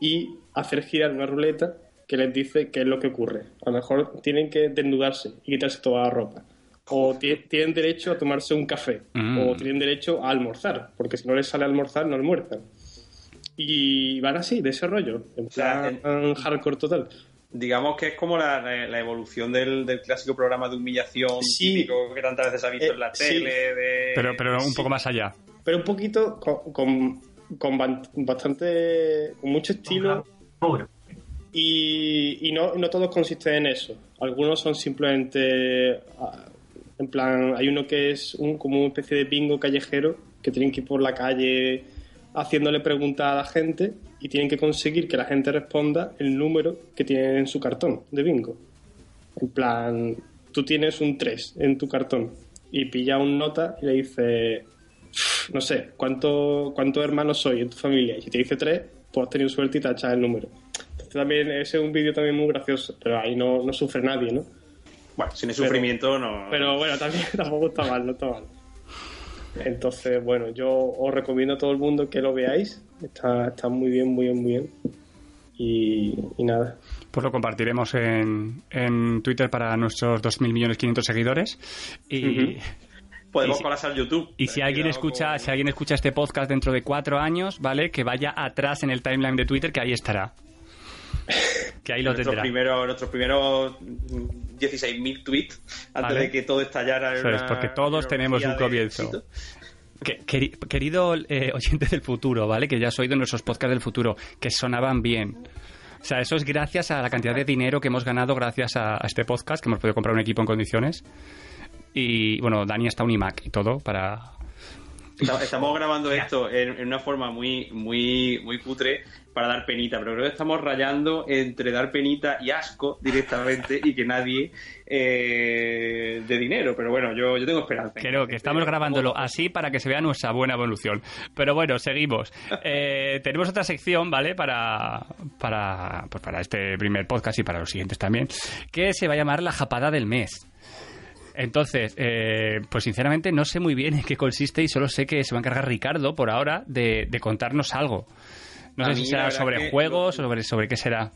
[SPEAKER 4] y hacer girar una ruleta que les dice qué es lo que ocurre. A lo mejor tienen que desnudarse y quitarse toda la ropa. O tienen derecho a tomarse un café. Mm. O tienen derecho a almorzar. Porque si no les sale a almorzar, no almuerzan. Y van así, de ese rollo. En plan hardcore total
[SPEAKER 2] digamos que es como la, evolución del, clásico programa de humillación típico que tantas veces ha visto en la eh, tele.
[SPEAKER 1] Pero, pero un poco más allá.
[SPEAKER 4] Pero un poquito con, con, bastante. con mucho estilo. Y, y no, no todos consisten en eso. Algunos son simplemente. Ah, en plan, hay uno que es un, como una especie de bingo callejero que tienen que ir por la calle haciéndole preguntas a la gente y tienen que conseguir que la gente responda el número que tiene en su cartón de bingo. En plan, tú tienes un 3 en tu cartón y pilla un nota y le dice, no sé, ¿cuánto, ¿cuántos hermanos soy en tu familia? Y si te dice 3, pues has tenido suerte y te echado el número. Entonces también, ese es un vídeo también muy gracioso, pero ahí no, no sufre nadie, ¿no?
[SPEAKER 2] Bueno, sin el sufrimiento no...
[SPEAKER 4] Pero bueno, también tampoco está mal, no está mal. Entonces, bueno, yo os recomiendo a todo el mundo que lo veáis. Está, está muy bien, muy bien, muy bien. Y, nada.
[SPEAKER 1] Pues lo compartiremos en, en Twitter para nuestros 2.500.000 seguidores. Y.
[SPEAKER 2] Podemos y al YouTube.
[SPEAKER 1] Y si alguien escucha, si alguien escucha este podcast dentro de cuatro años, ¿vale? Que vaya atrás en el timeline de Twitter, que ahí estará. Que ahí lo
[SPEAKER 2] nuestros
[SPEAKER 1] tendrá.
[SPEAKER 2] Primeros, nuestros primeros 16.000 tweets antes de que todo estallara.
[SPEAKER 1] Es, porque todos tenemos un comienzo. querido eh, oyente del futuro, ¿vale? Que ya has oído nuestros podcasts del futuro, que sonaban bien. O sea, eso es gracias a la cantidad de dinero que hemos ganado gracias a, este podcast, que hemos podido comprar un equipo en condiciones. Y bueno, Dani está un iMac y todo para,
[SPEAKER 2] Estamos grabando esto en, una forma muy, muy, muy cutre para dar penita, pero creo que estamos rayando entre dar penita y asco directamente y que nadie eh, de dinero. Pero bueno, yo, yo tengo esperanza.
[SPEAKER 1] Creo que estamos grabándolo así para que se vea nuestra buena evolución. Pero bueno, seguimos. Eh, tenemos otra sección, ¿vale? Para, para, pues para este primer podcast y para los siguientes también, que se va a llamar la japada del mes. Entonces, eh, pues sinceramente no sé muy bien en qué consiste y solo sé que se va a encargar Ricardo por ahora de, contarnos algo. No sé si será sobre juegos o sobre, sobre qué será.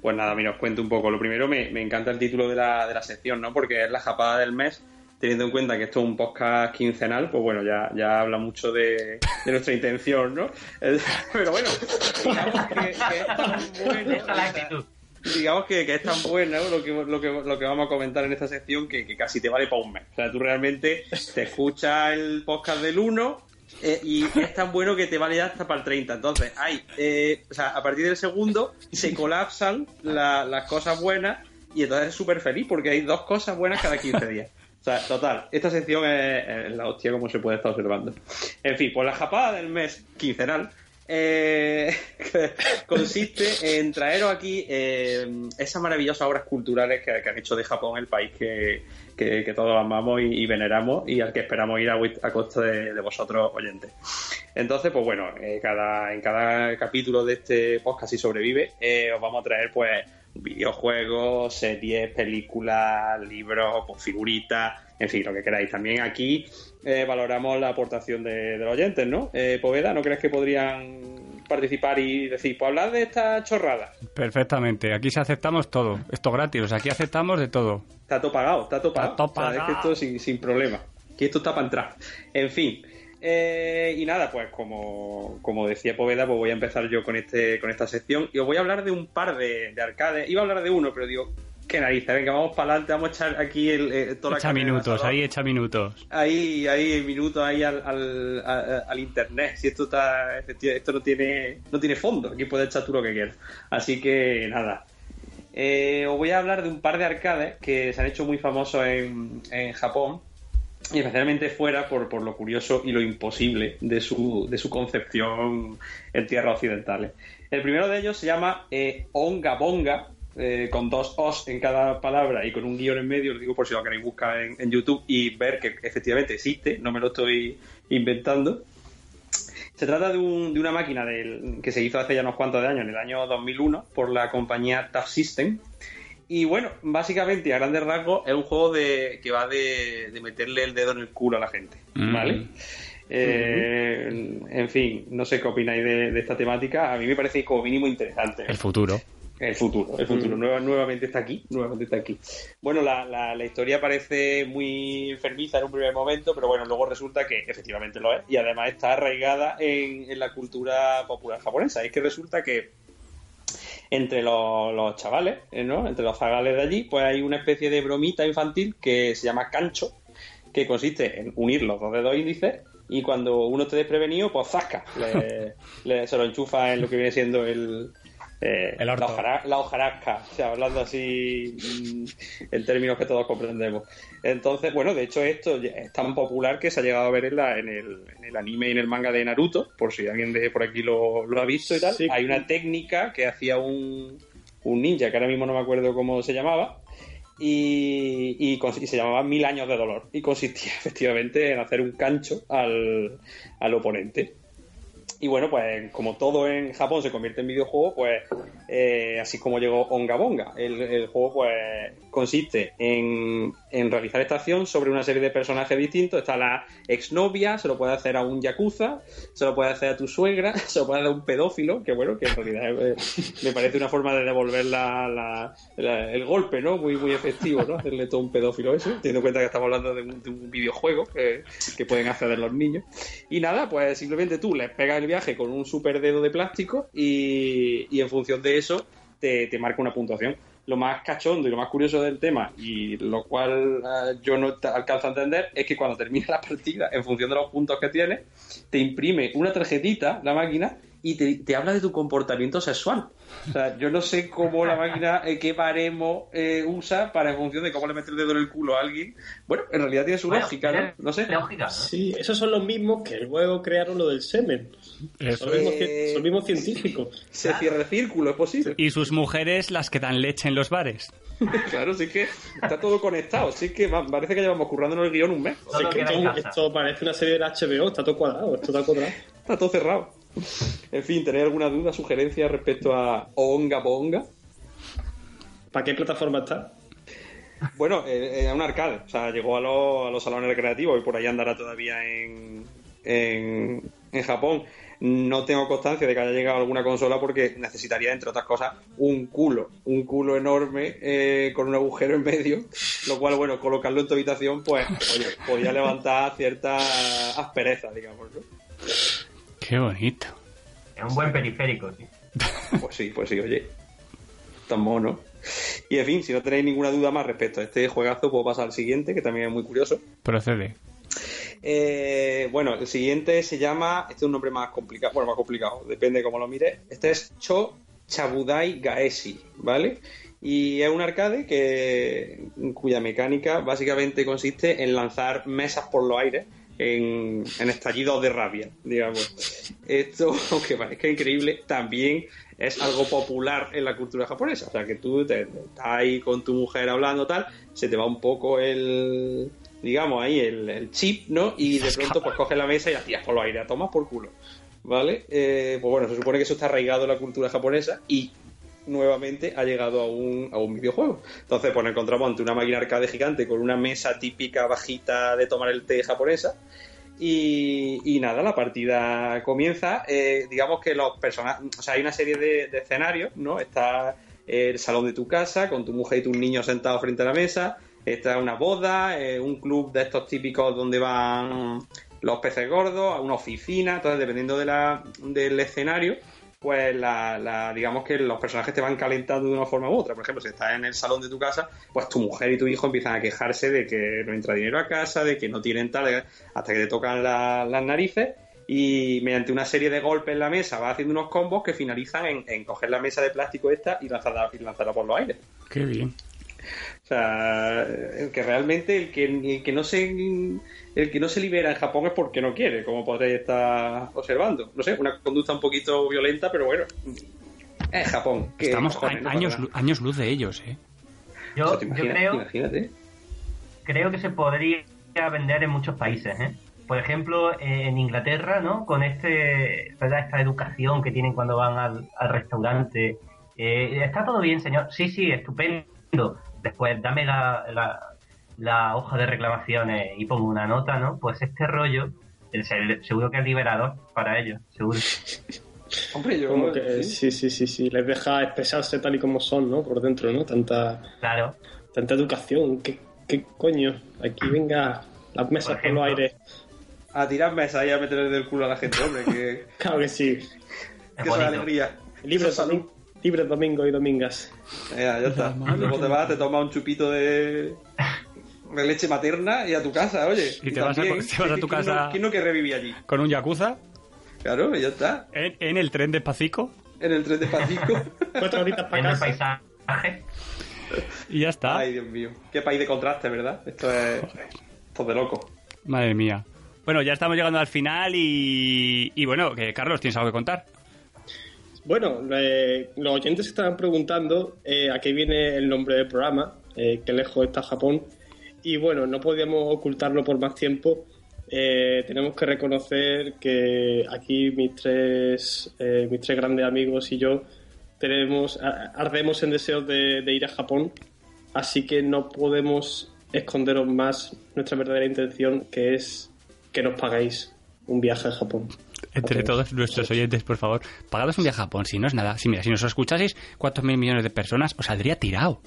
[SPEAKER 2] Pues nada, mira, os cuento un poco. Lo primero, me, encanta el título de la, de la sección, ¿no? Porque es la japada del mes teniendo en cuenta que esto es un podcast quincenal, pues bueno, ya, ya habla mucho de, nuestra intención, ¿no? Pero bueno, digamos que, es tan bueno digamos que, es tan buena lo, que, lo, que, lo que vamos a comentar en esta sección que, casi te vale para un mes. O sea, tú realmente te escuchas el podcast del 1 eh, y es tan bueno que te vale hasta para el 30. Entonces, hay, eh, o sea, a partir del segundo se colapsan las cosas buenas y entonces es súper feliz porque hay dos cosas buenas cada 15 días. total, esta sección es, la hostia como se puede estar observando. En fin, pues la japada del mes quincenal eh, consiste en traeros aquí eh, esas maravillosas obras culturales que, han hecho de Japón el país que, todos amamos y, veneramos y al que esperamos ir a, costa de, vosotros oyentes. Entonces, pues bueno, eh, cada, en cada capítulo de este podcast, si sobrevive, os vamos a traer pues videojuegos, series, películas, libros, pues, figuritas, en fin, lo que queráis. También aquí eh, valoramos la aportación de, los oyentes, ¿no? Eh, Poveda, ¿no crees que podrían participar y decir, pues hablar de esta chorrada?
[SPEAKER 1] Perfectamente, aquí se aceptamos todo, esto gratis, o sea, aquí aceptamos de todo.
[SPEAKER 2] Está todo pagado, está todo pagado. es que esto sin, sin problema, que esto está para entrar. En fin, eh, y nada, pues como, como, decía Poveda, pues voy a empezar yo con este con esta sección y os voy a hablar de un par de, arcades. Iba a hablar de uno, pero digo, qué narices, venga, vamos para adelante, vamos a echar aquí el, eh,
[SPEAKER 1] toda echa minutos, ahí echa minutos.
[SPEAKER 2] Ahí, ahí minutos ahí al, al, internet. Si esto está, esto no tiene, no tiene fondo, aquí puedes echar tú lo que quieras. Así que nada. Eh, os voy a hablar de un par de arcades que se han hecho muy famosos en, en Japón y especialmente fuera por, por, lo curioso y lo imposible de su, de su concepción en tierras occidentales. El primero de ellos se llama eh, Onga Bonga, eh, con dos os en cada palabra y con un guion en medio, lo digo por si lo queréis buscar en, YouTube y ver que efectivamente existe, no me lo estoy inventando. Se trata de, un, de una máquina del, que se hizo hace ya unos cuantos de años, en el año 2001, por la compañía Tough System, y bueno, básicamente, a grandes rasgos, es un juego de, que va de, meterle el dedo en el culo a la gente, mm. ¿vale? Eh, en fin, no sé qué opináis de, esta temática. A mí me parece como mínimo interesante.
[SPEAKER 1] El futuro.
[SPEAKER 2] El futuro, el futuro. nuevamente está aquí, nuevamente está aquí. Bueno, la, la, historia parece muy enfermiza en un primer momento, pero bueno, luego resulta que efectivamente lo es. Y además está arraigada en, en la cultura popular japonesa. Es que resulta que entre los, chavales, eh, ¿no? Entre los zagales de allí, pues hay una especie de bromita infantil que se llama cancho, que consiste en unir los dos dedos índices y cuando uno esté desprevenido, pues zasca, le, se lo enchufa en lo que viene siendo el, eh, la, hojarasca, o sea, hablando así mm, en términos que todos comprendemos. Entonces, bueno, de hecho esto es tan popular que se ha llegado a ver en, la, en, el, en el, anime y en el manga de Naruto, por si alguien de por aquí lo, ha visto y tal. Hay una técnica que hacía un, un ninja, que ahora mismo no me acuerdo cómo se llamaba, y, y, se llamaba Mil años de dolor. Y consistía efectivamente en hacer un cancho al, al oponente. Y bueno, pues como todo en Japón se convierte en videojuego, pues eh, así como llegó Onga Bonga. El, juego pues consiste en, en, realizar esta acción sobre una serie de personajes distintos. Está la exnovia, se lo puede hacer a un yakuza, se lo puede hacer a tu suegra, se lo puede hacer a un pedófilo, que bueno, que en realidad eh, me parece una forma de devolver la, el golpe, ¿no? Muy, muy efectivo, ¿no? Hacerle todo un pedófilo eso, teniendo en cuenta que estamos hablando de un, videojuego que, que, pueden acceder los niños. Y nada, pues simplemente tú les pegas el viaje con un super dedo de plástico y, en función de eso te, te marca una puntuación. Lo más cachondo y lo más curioso del tema, y lo cual eh, yo no alcanzo a entender, es que cuando termina la partida, en función de los puntos que tienes, te imprime una tarjetita, la máquina, y te, habla de tu comportamiento sexual. O sea, yo no sé cómo la máquina, eh, qué baremo eh, usa para en función de cómo le mete el dedo en el culo a alguien. Bueno, en realidad tiene su lógica, ¿no? No sé.
[SPEAKER 4] Sí, esos son los mismos que luego crearon lo del semen. Son, los mismos, científicos.
[SPEAKER 2] Se cierra el círculo, es posible.
[SPEAKER 1] Y sus mujeres las que dan leche en los bares.
[SPEAKER 2] claro, sí que está todo conectado. Sí que parece que llevamos currándonos el guion un mes.
[SPEAKER 4] esto, parece una serie de HBO, está todo cuadrado, esto está cuadrado.
[SPEAKER 2] Está todo cerrado. En fin, ¿tenéis alguna duda, sugerencia respecto a Onga Bonga?
[SPEAKER 4] ¿Para qué plataforma está?
[SPEAKER 2] Bueno, eh, eh un arcade. O sea, llegó a, los salones recreativos y por ahí andará todavía en, en, en Japón. No tengo constancia de que haya llegado alguna consola porque necesitaría, entre otras cosas, un culo. Un culo enorme eh, con un agujero en medio. Lo cual, bueno, colocarlo en tu habitación, pues, oye, podía levantar cierta aspereza, digamos. ¿no?
[SPEAKER 1] Qué bonito.
[SPEAKER 3] Es un buen periférico, sí.
[SPEAKER 2] Pues sí, pues sí, oye. Tan mono. Y en fin, si no tenéis ninguna duda más respecto a este juegazo, puedo pasar al siguiente, que también es muy curioso.
[SPEAKER 1] Procede.
[SPEAKER 2] Eh, bueno, el siguiente se llama. Este es un nombre más complicado. Bueno, más complicado, depende de cómo lo mire. Este es Cho Chabudai Gaeshi, ¿vale? Y es un arcade que cuya mecánica básicamente consiste en lanzar mesas por los aires en, estallidos de rabia, digamos. Esto, aunque parezca increíble, también es algo popular en la cultura japonesa. O sea, que tú te, estás ahí con tu mujer hablando tal, se te va un poco el, digamos, ahí el, chip, ¿no? Y de pronto pues coges la mesa y la tiras por los aires, tomas por culo. ¿Vale? Eh, pues bueno, se supone que eso está arraigado en la cultura japonesa y nuevamente ha llegado a un, a un videojuego. Entonces, pues nos encontramos ante una máquina arcade gigante con una mesa típica bajita de tomar el té japonesa. Y, nada, la partida comienza. Eh, digamos que los personajes. O sea, hay una serie de, escenarios, ¿no? Está el salón de tu casa con tu mujer y tus niños sentados frente a la mesa. Está una boda, eh, un club de estos típicos donde van los peces gordos, una oficina. Entonces, dependiendo de la, del escenario, pues la, digamos que los personajes te van calentando de una forma u otra. Por ejemplo, si estás en el salón de tu casa, pues tu mujer y tu hijo empiezan a quejarse de que no entra dinero a casa, de que no tienen tal, hasta que te tocan las narices y mediante una serie de golpes en la mesa va haciendo unos combos que finalizan en, coger la mesa de plástico esta y lanzarla, y lanzarla por los aires.
[SPEAKER 1] Qué bien.
[SPEAKER 2] O sea, que realmente el que, el que no se el que no se libera en Japón es porque no quiere, como podréis estar observando. No sé, una conducta un poquito violenta, pero bueno, es Japón.
[SPEAKER 1] Estamos años, años luz de ellos, ¿eh?
[SPEAKER 3] Yo, creo, imagínate. creo que se podría vender en muchos países, ¿eh? Por ejemplo, en Inglaterra, ¿no? Con este, esta educación que tienen cuando van al, restaurante. Eh, ¿Está todo bien, señor? Sí, sí, estupendo. Después, dame la la hoja de reclamaciones y pongo una nota, ¿no? Pues este rollo, seguro que es liberador para ellos, seguro.
[SPEAKER 4] Hombre, yo como que ¿sí? sí, sí, sí, les deja expresarse tal y como son, ¿no? Por dentro, ¿no? Tanta,
[SPEAKER 3] claro.
[SPEAKER 4] tanta educación, ¿qué, qué coño? Aquí venga las mesas por, los aires.
[SPEAKER 2] A tirar mesas y a meterle del culo a la gente, hombre, que...
[SPEAKER 4] claro que sí.
[SPEAKER 2] que es alegría.
[SPEAKER 4] Libre, domingo, libre domingo y domingas.
[SPEAKER 2] Ya, ya está. Luego te vas, te tomas un chupito de de leche materna y a tu casa, oye.
[SPEAKER 1] Y, te, vas a, tu casa.
[SPEAKER 2] ¿Quién no, que revivir allí?
[SPEAKER 1] ¿Con un yakuza?
[SPEAKER 2] Claro, ya está.
[SPEAKER 1] ¿En, el tren de Pacico?
[SPEAKER 2] En el tren de Pacico.
[SPEAKER 3] Cuatro horitas para en el paisaje.
[SPEAKER 1] Y ya está.
[SPEAKER 2] Ay, Dios mío. Qué país de contraste, ¿verdad? Esto es. Esto de loco.
[SPEAKER 1] Madre mía. Bueno, ya estamos llegando al final y, y bueno, que Carlos, ¿tienes algo que contar?
[SPEAKER 4] Bueno, eh, los oyentes estaban preguntando eh, a qué viene el nombre del programa, eh, qué lejos está Japón. Y bueno, no podíamos ocultarlo por más tiempo. Eh, tenemos que reconocer que aquí mis tres, eh, mis tres grandes amigos y yo tenemos, ardemos en deseos de, ir a Japón, así que no podemos esconderos más nuestra verdadera intención, que es que nos pagáis un viaje a Japón.
[SPEAKER 1] Entre todos nuestros oyentes, por favor, pagados un viaje a Japón, si no es nada. Si mira, si nos escuchaseis, ¿cuántos mil millones de personas os saldría tirado?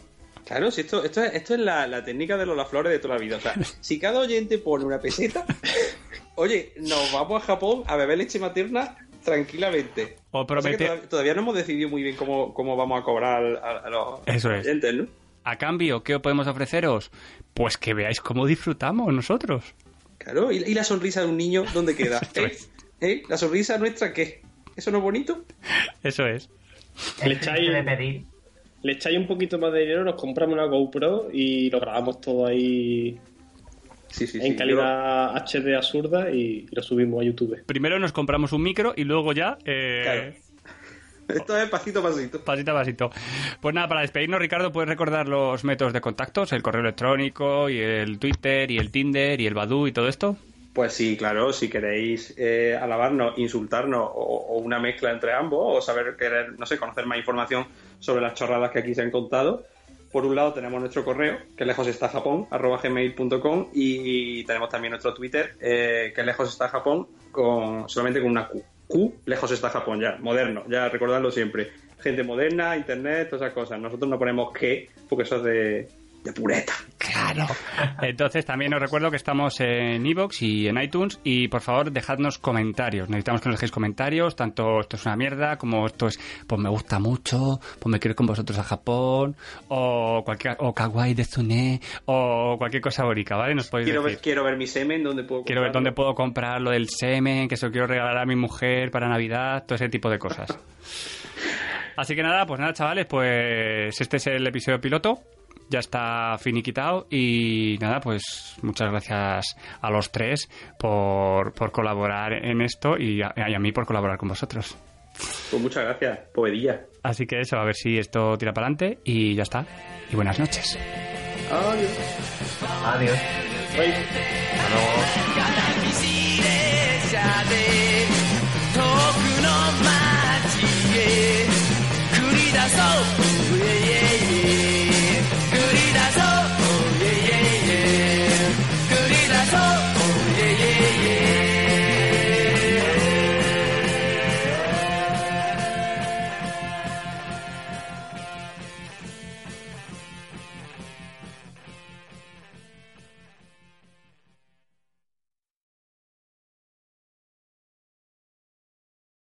[SPEAKER 2] Claro, si esto, esto, es, esto es la, técnica de los flores de toda la vida. O sea, si cada oyente pone una peseta, oye, nos vamos a Japón a beber leche materna tranquilamente.
[SPEAKER 1] O promete...
[SPEAKER 2] todavía, no hemos decidido muy bien cómo, cómo vamos a cobrar a, los oyentes, ¿no?
[SPEAKER 1] A cambio, ¿qué podemos ofreceros? Pues que veáis cómo disfrutamos nosotros.
[SPEAKER 2] Claro, ¿y, la sonrisa de un niño dónde queda? ¿Eh? ¿Eh? ¿La sonrisa nuestra qué? ¿Eso no es bonito?
[SPEAKER 1] Eso es.
[SPEAKER 3] El echáis, de pedir
[SPEAKER 4] le echáis un poquito más de dinero, nos compramos una GoPro y lo grabamos todo ahí en calidad HD absurda y, lo subimos a YouTube.
[SPEAKER 1] Primero nos compramos un micro y luego ya... Eh...
[SPEAKER 2] Esto es pasito a pasito.
[SPEAKER 1] Pasito a pasito. Pues nada, para despedirnos, Ricardo, ¿puedes recordar los métodos de contactos? El correo electrónico y el Twitter y el Tinder y el Badu y todo esto.
[SPEAKER 2] Pues sí, claro, si queréis eh, alabarnos, insultarnos o, una mezcla entre ambos o saber, querer, no sé, conocer más información sobre las chorradas que aquí se han contado, por un lado tenemos nuestro correo, que lejos está Japón, arroba gmail.com y tenemos también nuestro Twitter, eh, que lejos está Japón, con, solamente con una Q. Q, lejos está Japón, ya, moderno, ya recordadlo siempre. Gente moderna, internet, todas esas cosas. Nosotros no ponemos que, porque eso es de, de pureta.
[SPEAKER 1] Claro. Entonces también os recuerdo que estamos en Evox y en iTunes y por favor dejadnos comentarios. Necesitamos que nos dejéis comentarios, tanto esto es una mierda como esto es, pues me gusta mucho, pues me quiero ir con vosotros a Japón o cualquier o kawaii de Zune o cualquier cosa bonita, ¿vale? Nos podéis
[SPEAKER 2] quiero
[SPEAKER 1] decir.
[SPEAKER 2] Ver, quiero ver mi semen, ¿dónde puedo
[SPEAKER 1] Quiero ver dónde puedo comprar lo del semen, que se lo quiero regalar a mi mujer para Navidad, todo ese tipo de cosas. Así que nada, pues nada, chavales, pues este es el episodio piloto ya está finiquitado y nada, pues muchas gracias a los tres por, por colaborar en esto y a, mí por colaborar con vosotros.
[SPEAKER 5] Pues muchas gracias, poedilla.
[SPEAKER 1] Así que eso, a ver si esto tira para adelante y ya está. Y buenas noches.
[SPEAKER 5] Adiós.
[SPEAKER 3] Adiós.
[SPEAKER 4] Bye.
[SPEAKER 3] Hasta.